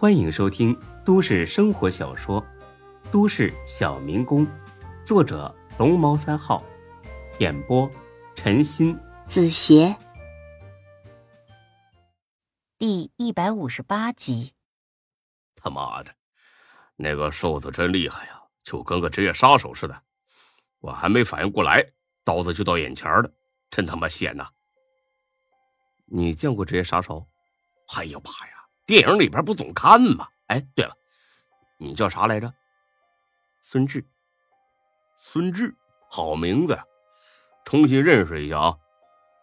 欢迎收听都市生活小说《都市小民工》，作者龙猫三号，演播陈鑫、子邪，第一百五十八集。他妈的，那个瘦子真厉害呀，就跟个职业杀手似的。我还没反应过来，刀子就到眼前了，真他妈险呐！你见过职业杀手？哎呀妈呀！电影里边不总看吗？哎，对了，你叫啥来着？孙志。孙志，好名字呀！重新认识一下啊，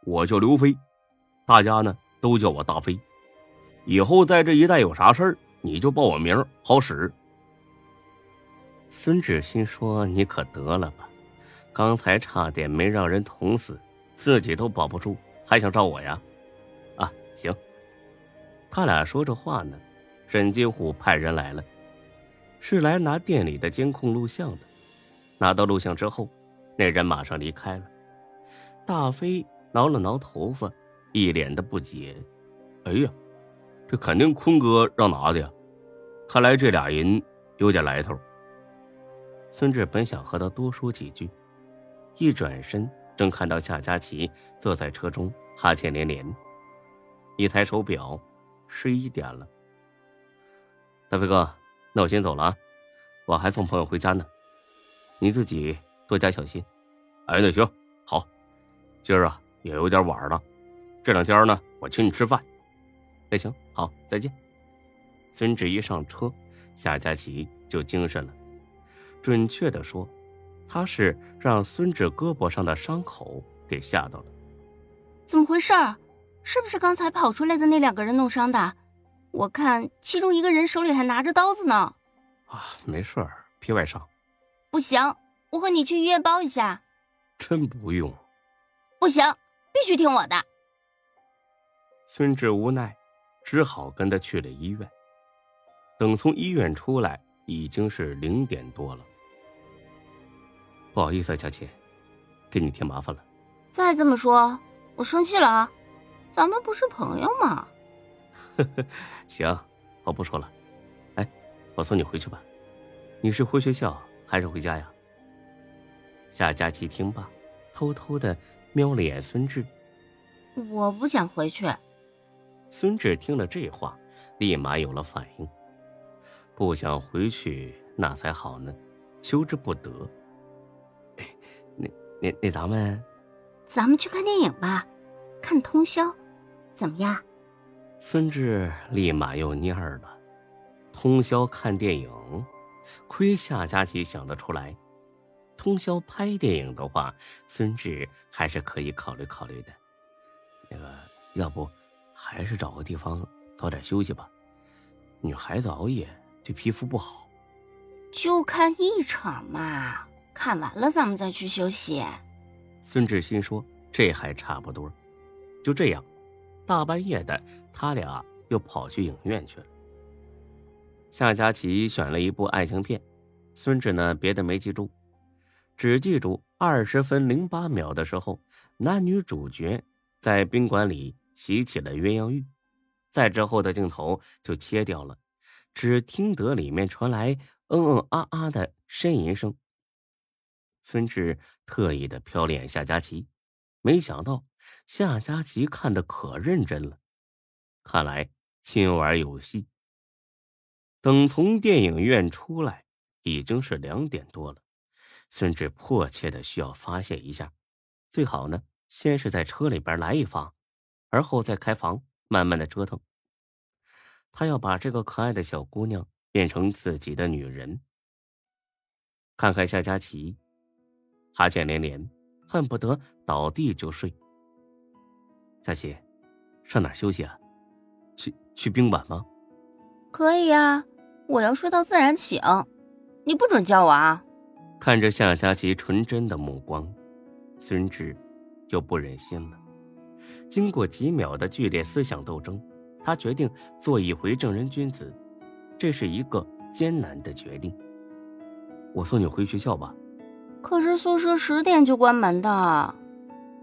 我叫刘飞，大家呢都叫我大飞。以后在这一带有啥事儿，你就报我名，好使。孙志心说：“你可得了吧，刚才差点没让人捅死，自己都保不住，还想找我呀？”啊，行。他俩说着话呢，沈金虎派人来了，是来拿店里的监控录像的。拿到录像之后，那人马上离开了。大飞挠了挠头发，一脸的不解：“哎呀，这肯定坤哥让拿的呀！看来这俩人有点来头。”孙志本想和他多说几句，一转身正看到夏佳琪坐在车中，哈欠连连。一抬手表。十一点了，大飞哥，那我先走了啊，我还送朋友回家呢，你自己多加小心。哎，那行好，今儿啊也有点晚了，这两天呢我请你吃饭。那行好，再见。孙志一上车，夏佳琪就精神了，准确的说，他是让孙志胳膊上的伤口给吓到了。怎么回事？是不是刚才跑出来的那两个人弄伤的？我看其中一个人手里还拿着刀子呢。啊，没事儿，皮外伤。不行，我和你去医院包一下。真不用。不行，必须听我的。孙志无奈，只好跟他去了医院。等从医院出来，已经是零点多了。不好意思，佳琪，给你添麻烦了。再这么说，我生气了啊。咱们不是朋友吗？行，我不说了。哎，我送你回去吧。你是回学校还是回家呀？夏佳琪听罢，偷偷的瞄了眼孙志。我不想回去。孙志听了这话，立马有了反应。不想回去那才好呢，求之不得。哎，那那那咱们，咱们去看电影吧。看通宵，怎么样？孙志立马又蔫儿了。通宵看电影，亏夏佳琪想得出来。通宵拍电影的话，孙志还是可以考虑考虑的。那个，要不还是找个地方早点休息吧。女孩子熬夜对皮肤不好。就看一场嘛，看完了咱们再去休息。孙志心说：“这还差不多。”就这样，大半夜的，他俩又跑去影院去了。夏佳琪选了一部爱情片，孙志呢别的没记住，只记住二十分零八秒的时候，男女主角在宾馆里洗起了鸳鸯浴，再之后的镜头就切掉了，只听得里面传来嗯嗯啊啊的呻吟声。孙志特意的瞟了眼夏佳琪。没想到夏佳琪看的可认真了，看来今晚有戏。等从电影院出来，已经是两点多了。孙志迫切的需要发泄一下，最好呢，先是在车里边来一发，而后再开房，慢慢的折腾。他要把这个可爱的小姑娘变成自己的女人。看看夏佳琪，哈欠连连。恨不得倒地就睡。佳琪，上哪休息啊？去去宾馆吗？可以啊，我要睡到自然醒，你不准叫我啊！看着夏佳琪纯真的目光，孙志就不忍心了。经过几秒的剧烈思想斗争，他决定做一回正人君子。这是一个艰难的决定。我送你回学校吧。可是宿舍十点就关门的。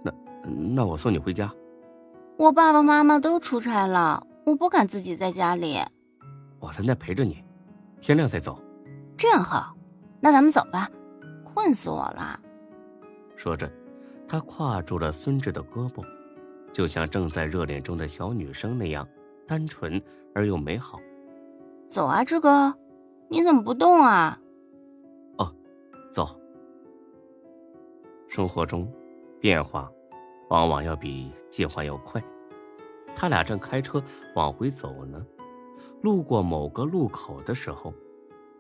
那那我送你回家。我爸爸妈妈都出差了，我不敢自己在家里。我在那陪着你，天亮再走。这样好，那咱们走吧，困死我了。说着，他挎住了孙志的胳膊，就像正在热恋中的小女生那样单纯而又美好。走啊，志哥，你怎么不动啊？哦，走。生活中，变化往往要比计划要快。他俩正开车往回走呢，路过某个路口的时候，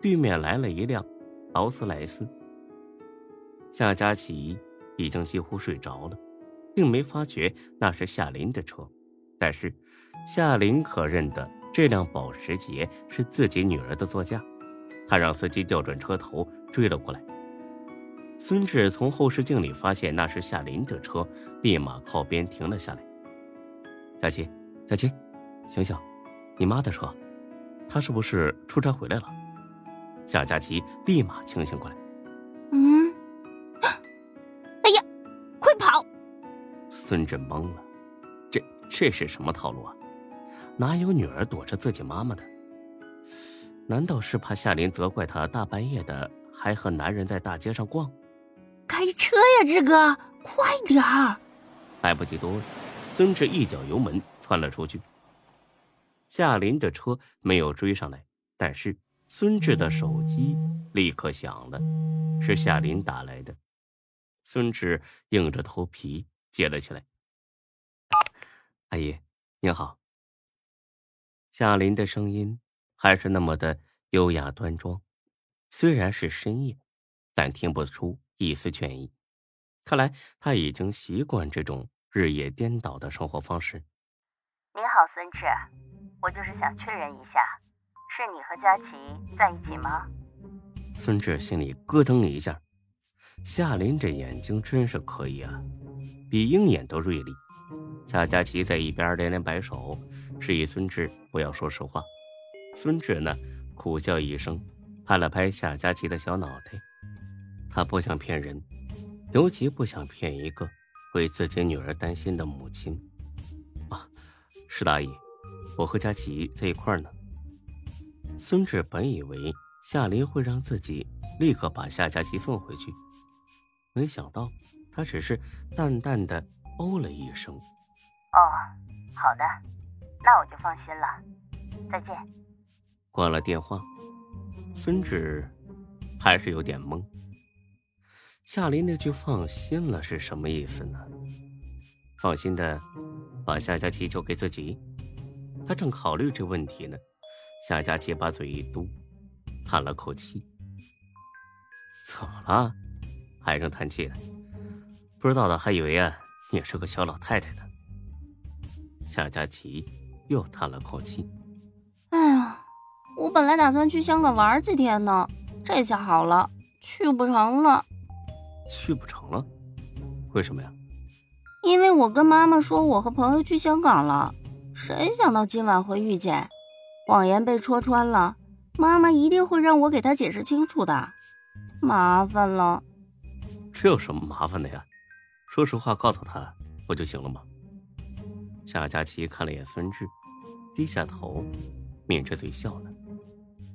对面来了一辆劳斯莱斯。夏佳琪已经几乎睡着了，并没发觉那是夏琳的车，但是夏琳可认得这辆保时捷是自己女儿的座驾，他让司机调转车头追了过来。孙志从后视镜里发现那是夏琳的车，立马靠边停了下来。佳琪，佳琪，醒醒，你妈的车，她是不是出差回来了？夏佳琪立马清醒过来。嗯，哎呀，快跑！孙志懵了，这这是什么套路啊？哪有女儿躲着自己妈妈的？难道是怕夏琳责怪他大半夜的还和男人在大街上逛？车呀，志哥，快点儿！来不及多了。孙志一脚油门窜了出去。夏琳的车没有追上来，但是孙志的手机立刻响了，是夏琳打来的。孙志硬着头皮接了起来：“阿姨，您好。”夏琳的声音还是那么的优雅端庄，虽然是深夜，但听不出一丝倦意。看来他已经习惯这种。日夜颠倒的生活方式。你好，孙志，我就是想确认一下，是你和佳琪在一起吗？孙志心里咯噔一下，夏琳这眼睛真是可以啊，比鹰眼都锐利。夏佳琪在一边连连摆手，示意孙志不要说实话。孙志呢，苦笑一声，拍了拍夏佳琪的小脑袋。他不想骗人，尤其不想骗一个。为自己女儿担心的母亲，啊，是的，阿姨，我和佳琪在一块儿呢。孙志本以为夏琳会让自己立刻把夏佳琪送回去，没想到她只是淡淡的哦了一声。哦，好的，那我就放心了。再见。挂了电话，孙志还是有点懵。夏琳那句“放心了”是什么意思呢？放心的把夏佳琪交给自己？他正考虑这问题呢，夏佳琪把嘴一嘟，叹了口气：“怎么了？还正叹气呢？不知道的还以为啊你是个小老太太呢。”夏佳琪又叹了口气：“哎呀，我本来打算去香港玩几天呢，这下好了，去不成了。”去不成了，为什么呀？因为我跟妈妈说我和朋友去香港了，谁想到今晚会遇见，谎言被戳穿了，妈妈一定会让我给她解释清楚的，麻烦了。这有什么麻烦的呀？说实话告诉她不就行了吗？夏佳琪看了眼孙志，低下头，抿着嘴笑了，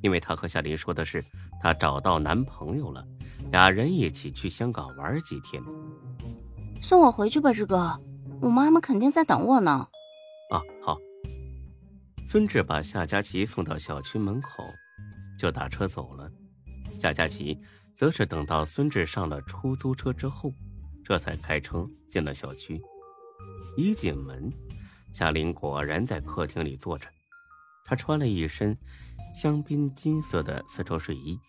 因为她和夏琳说的是她找到男朋友了。俩人一起去香港玩几天，送我回去吧，志哥，我妈妈肯定在等我呢。啊，好。孙志把夏佳琪送到小区门口，就打车走了。夏佳琪则是等到孙志上了出租车之后，这才开车进了小区。一进门，夏琳果然在客厅里坐着，她穿了一身香槟金色的丝绸睡衣。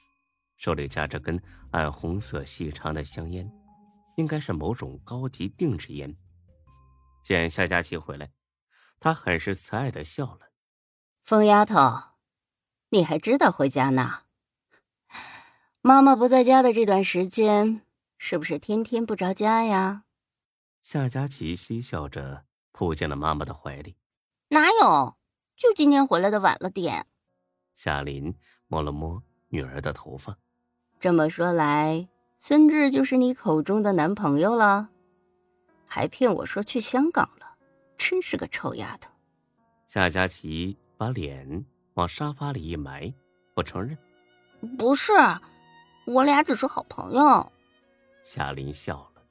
手里夹着根暗红色细长的香烟，应该是某种高级定制烟。见夏佳琪回来，他很是慈爱的笑了：“疯丫头，你还知道回家呢？妈妈不在家的这段时间，是不是天天不着家呀？”夏佳琪嬉笑着扑进了妈妈的怀里：“哪有，就今天回来的晚了点。”夏琳摸了摸女儿的头发。这么说来，孙志就是你口中的男朋友了，还骗我说去香港了，真是个臭丫头。夏佳琪把脸往往沙发里一埋，不承认。不是，我俩只是好朋友。夏琳笑了，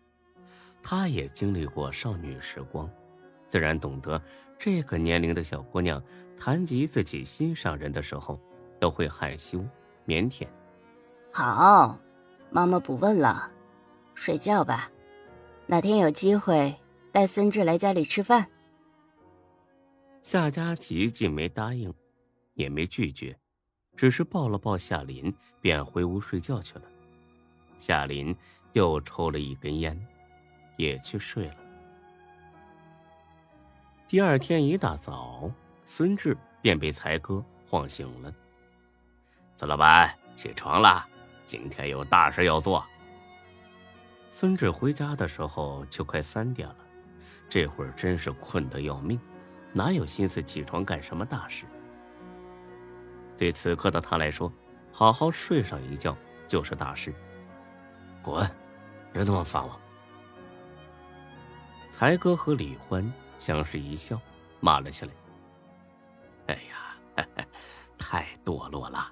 她也经历过少女时光，自然懂得这个年龄的小姑娘谈及自己心上人的时候，都会害羞腼腆。好，妈妈不问了，睡觉吧。哪天有机会带孙志来家里吃饭。夏佳琪既没答应，也没拒绝，只是抱了抱夏琳，便回屋睡觉去了。夏琳又抽了一根烟，也去睡了。第二天一大早，孙志便被才哥晃醒了。孙老板，起床了，今天有大事要做。孙志回家的时候就快三点了，这会儿真是困得要命，哪有心思起床干什么大事？对此刻的他来说，好好睡上一觉就是大事。滚，别他妈烦我！才哥和李欢相视一笑，骂了起来：“哎呀，太堕落了，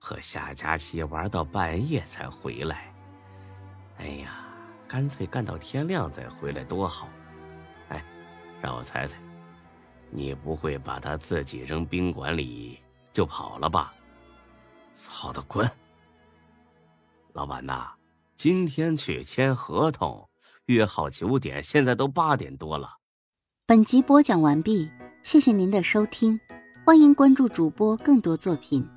和夏佳琪玩到半夜才回来。”哎呀，干脆干到天亮再回来多好！哎，让我猜猜，你不会把他自己扔宾馆里就跑了吧？操的，滚！老板呐，今天去签合同，约好九点，现在都八点多了。本集播讲完毕，谢谢您的收听，欢迎关注主播更多作品。